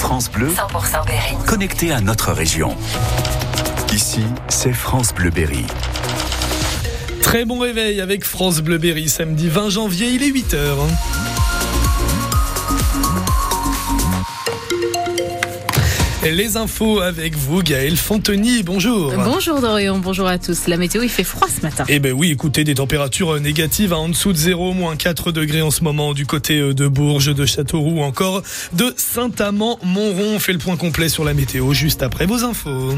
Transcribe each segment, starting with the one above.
France Bleu, 100% Berry. connecté à notre région. Ici, c'est France Bleu Berry. Très bon réveil avec France Bleu Berry, samedi 20 janvier, il est 8h. Les infos avec vous, Gaël Fonteny, bonjour. Bonjour Dorian, bonjour à tous. La météo, il fait froid ce matin. Eh ben oui, écoutez, des températures négatives à en dessous de 0, moins 4 degrés en ce moment du côté de Bourges, de Châteauroux, encore de Saint-Amand-Montrond. On fait le point complet sur la météo juste après vos infos.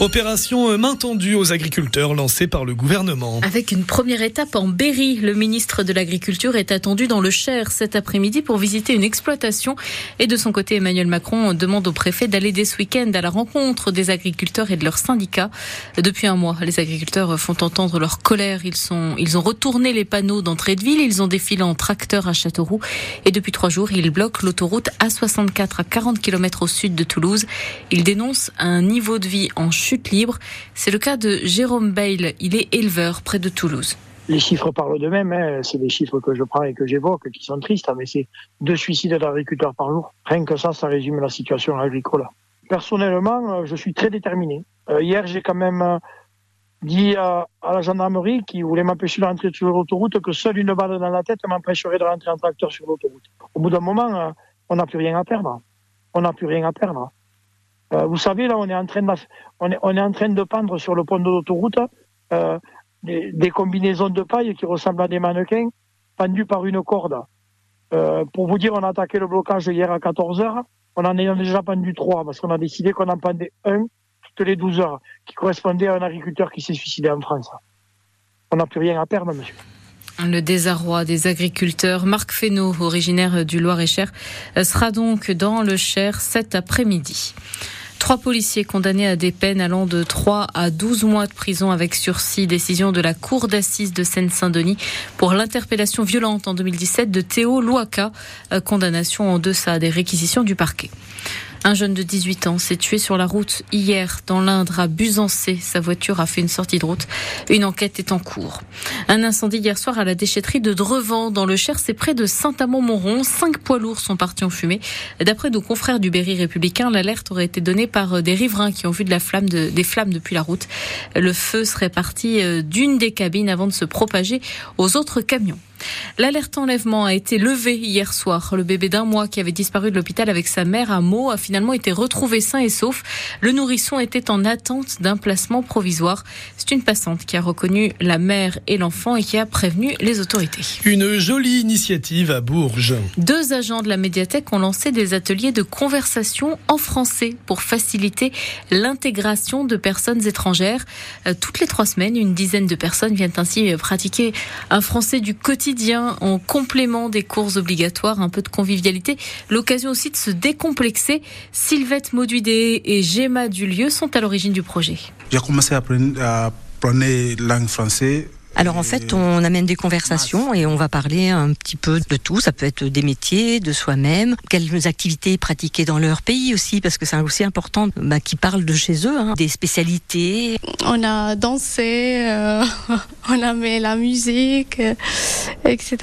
Opération main tendue aux agriculteurs lancée par le gouvernement. Avec une première étape en Berry, le ministre de l'Agriculture est attendu dans le Cher cet après-midi pour visiter une exploitation. Et de son côté, Emmanuel Macron demande au préfet d'aller dès ce week-end à la rencontre des agriculteurs et de leurs syndicats. Depuis un mois, les agriculteurs font entendre leur colère. Ils, sont, ils ont retourné les panneaux d'entrée de ville, ils ont défilé en tracteur à Châteauroux. Et depuis trois jours, ils bloquent l'autoroute A64 à 40 km au sud de Toulouse. Ils dénoncent un niveau de vie en chute C'est le cas de Jérôme Bail. Il est éleveur près de Toulouse. Les chiffres parlent d'eux-mêmes. Hein. C'est des chiffres que je prends et que j'évoque, qui sont tristes. Mais c'est deux suicides d'agriculteurs par jour. Rien que ça, ça résume la situation agricole. Personnellement, je suis très déterminé. Euh, hier, j'ai quand même euh, dit à, à, la gendarmerie qui voulait m'empêcher de rentrer sur l'autoroute que seule une balle dans la tête m'empêcherait de rentrer en tracteur sur l'autoroute. Au bout d'un moment, euh, on n'a plus rien à perdre. On n'a plus rien à perdre. Euh, vous savez, là, on est en train de, on est, on est en train de pendre sur le pont de l'autoroute euh, des, combinaisons de paille qui ressemblent à des mannequins pendus par une corde. Euh, pour vous dire, on a attaqué le blocage hier à 14 heures. On en a déjà pendu trois parce qu'on a décidé qu'on en pendait un toutes les 12 heures, qui correspondait à un agriculteur qui s'est suicidé en France. On n'a plus rien à perdre, monsieur. Le désarroi des agriculteurs. Marc Fesneau, originaire du Loir-et-Cher, sera donc dans le Cher cet après-midi. Trois policiers condamnés à des peines allant de 3 à 12 mois de prison avec sursis. Décision de la Cour d'assises de Seine-Saint-Denis pour l'interpellation violente en 2017 de Théo Louaka. Condamnation en deçà des réquisitions du parquet. Un jeune de 18 ans s'est tué sur la route hier dans l'Indre à Busancé. Sa voiture a fait une sortie de route. Une enquête est en cours. Un incendie hier soir à la déchetterie de Drevant dans le Cher, c'est près de Saint-Amand-Montrond. Cinq poids lourds sont partis en fumée. D'après nos confrères du Berry républicain, l'alerte aurait été donnée par des riverains qui ont vu des flammes depuis la route. Le feu serait parti d'une des cabines avant de se propager aux autres camions. L'alerte enlèvement a été levée hier soir. Le bébé d'un mois qui avait disparu de l'hôpital avec sa mère à Meaux a finalement été retrouvé sain et sauf. Le nourrisson était en attente d'un placement provisoire. C'est une passante qui a reconnu la mère et l'enfant et qui a prévenu les autorités. Une jolie initiative à Bourges. Deux agents de la médiathèque ont lancé des ateliers de conversation en français pour faciliter l'intégration de personnes étrangères. Toutes les trois semaines, une dizaine de personnes viennent ainsi pratiquer un français du quotidien en complément des cours obligatoires, un peu de convivialité, l'occasion aussi de se décomplexer. Sylvette Mauduidé et Gemma Dulieu sont à l'origine du projet. J'ai commencé à apprendre, à apprendre langue française alors en fait, on amène des conversations et on va parler un petit peu de tout. Ça peut être des métiers, de soi-même, quelles activités pratiquées dans leur pays aussi, parce que c'est aussi important bah, qu'ils parlent de chez eux, hein, des spécialités. On a dansé, euh, on a mis la musique, euh, etc.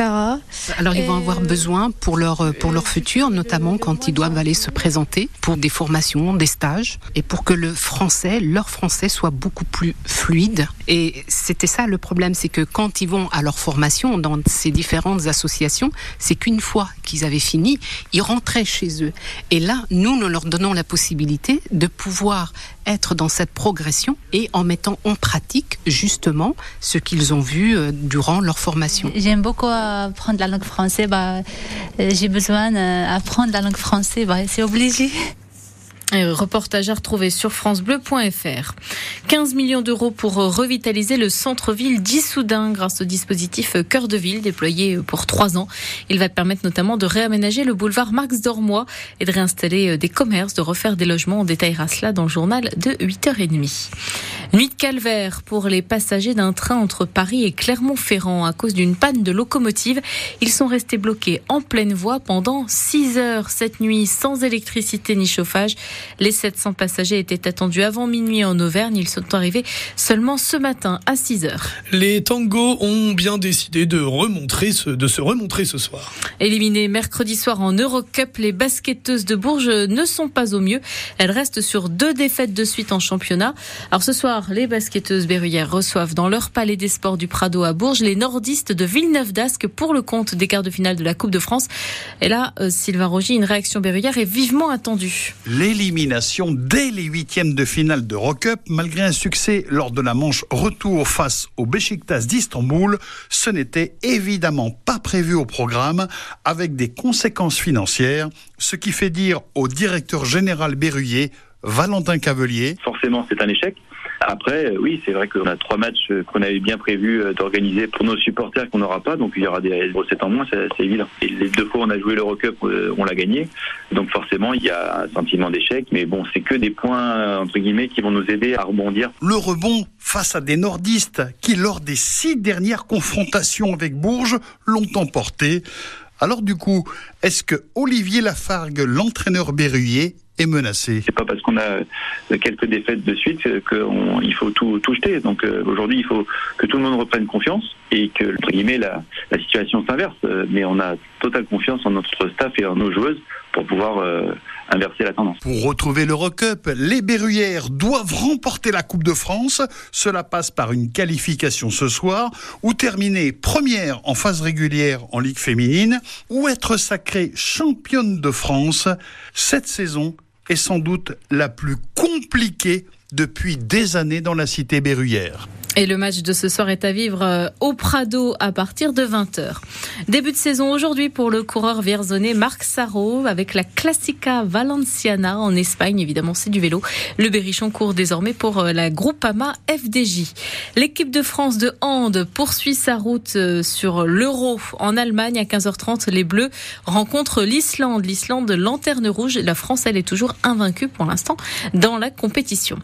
Alors ils vont avoir besoin pour leur pour leur futur, notamment quand ils doivent aller se présenter pour des formations, des stages, et pour que le français, leur français, soit beaucoup plus fluide. Et c'était ça le problème c'est que quand ils vont à leur formation dans ces différentes associations, c'est qu'une fois qu'ils avaient fini, ils rentraient chez eux. Et là, nous, nous leur donnons la possibilité de pouvoir être dans cette progression et en mettant en pratique justement ce qu'ils ont vu durant leur formation. J'aime beaucoup apprendre la langue française. Bah, j'ai besoin d'apprendre la langue française. Bah, c'est obligé. Reportage à retrouver sur francebleu.fr. 15 millions d'euros pour revitaliser le centre-ville d'Issoudun grâce au dispositif Cœur de Ville déployé pour trois ans. Il va permettre notamment de réaménager le boulevard Marx d'Ormois et de réinstaller des commerces, de refaire des logements. On détaillera cela dans le journal de 8h30. Nuit de calvaire pour les passagers d'un train entre Paris et Clermont-Ferrand à cause d'une panne de locomotive. Ils sont restés bloqués en pleine voie pendant 6 heures cette nuit sans électricité ni chauffage. Les 700 passagers étaient attendus avant minuit en Auvergne. Ils sont arrivés seulement ce matin à 6 heures. Les tangos ont bien décidé de, remontrer ce, de se remontrer ce soir. Éliminées mercredi soir en Eurocup, les basketteuses de Bourges ne sont pas au mieux. Elles restent sur deux défaites de suite en championnat. Alors ce soir, les basketteuses berruyères reçoivent dans leur palais des sports du Prado à Bourges les nordistes de Villeneuve d'Ascq pour le compte des quarts de finale de la Coupe de France. Et là, euh, Sylvain Rogy, une réaction berruyère est vivement attendue. Dès les huitièmes de finale de Cup, malgré un succès lors de la manche retour face au Besiktas d'Istanbul, ce n'était évidemment pas prévu au programme avec des conséquences financières, ce qui fait dire au directeur général berruyer Valentin Cavelier. Forcément, c'est un échec. Après, euh, oui, c'est vrai qu'on a trois matchs euh, qu'on avait bien prévu euh, d'organiser pour nos supporters qu'on n'aura pas, donc il y aura des recettes en moins, c'est évident. Les deux fois on a joué l'Eurocup, on l'a gagné, donc forcément il y a un sentiment d'échec, mais bon, c'est que des points entre guillemets qui vont nous aider à rebondir. Le rebond face à des nordistes qui, lors des six dernières confrontations avec Bourges, l'ont emporté. Alors du coup, est-ce que Olivier Lafargue, l'entraîneur berruyer, est menacé. C'est pas parce qu'on a quelques défaites de suite qu'il faut tout, tout jeter. Donc euh, aujourd'hui, il faut que tout le monde reprenne confiance et que, entre guillemets, la, la situation s'inverse. Euh, mais on a totale confiance en notre staff et en nos joueuses pour pouvoir euh, inverser la tendance. Pour retrouver l'Eurocup, les Berruyères doivent remporter la Coupe de France. Cela passe par une qualification ce soir ou terminer première en phase régulière en Ligue féminine ou être sacrée championne de France cette saison est sans doute la plus compliquée depuis des années dans la cité berruyère. Et le match de ce soir est à vivre euh, au Prado à partir de 20h. Début de saison aujourd'hui pour le coureur vierzonais Marc Sarro avec la Classica Valenciana en Espagne. Évidemment, c'est du vélo. Le Berrichon court désormais pour euh, la Groupama FDJ. L'équipe de France de hand poursuit sa route euh, sur l'Euro en Allemagne à 15h30. Les Bleus rencontrent l'Islande. L'Islande, lanterne rouge. La France, elle est toujours invaincue pour l'instant dans la compétition.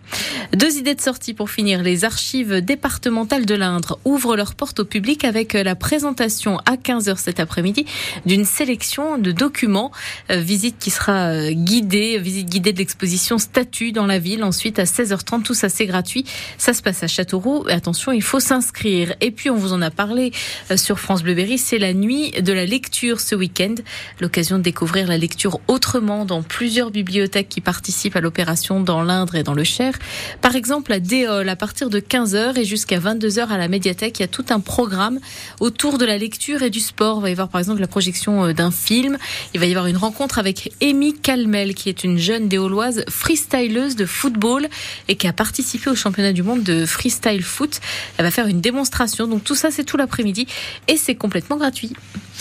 Deux idées de sortie pour finir. Les archives des départementales de l'Indre ouvrent leurs portes au public avec la présentation à 15h cet après-midi d'une sélection de documents. Euh, visite qui sera euh, guidée, visite guidée de l'exposition Statut dans la ville. Ensuite, à 16h30, tout ça c'est gratuit. Ça se passe à Châteauroux. Attention, il faut s'inscrire. Et puis, on vous en a parlé euh, sur France Bleu Berry, c'est la nuit de la lecture ce week-end. L'occasion de découvrir la lecture autrement dans plusieurs bibliothèques qui participent à l'opération dans l'Indre et dans le Cher. Par exemple, à Déol, à partir de 15h et jusqu'à 22h à la médiathèque. Il y a tout un programme autour de la lecture et du sport. Il va y avoir par exemple la projection euh, d'un film. Il va y avoir une rencontre avec Amy Calmel, qui est une jeune déoloise freestyleuse de football et qui a participé au championnat du monde de freestyle foot. Elle va faire une démonstration. Donc tout ça, c'est tout l'après-midi et c'est complètement gratuit.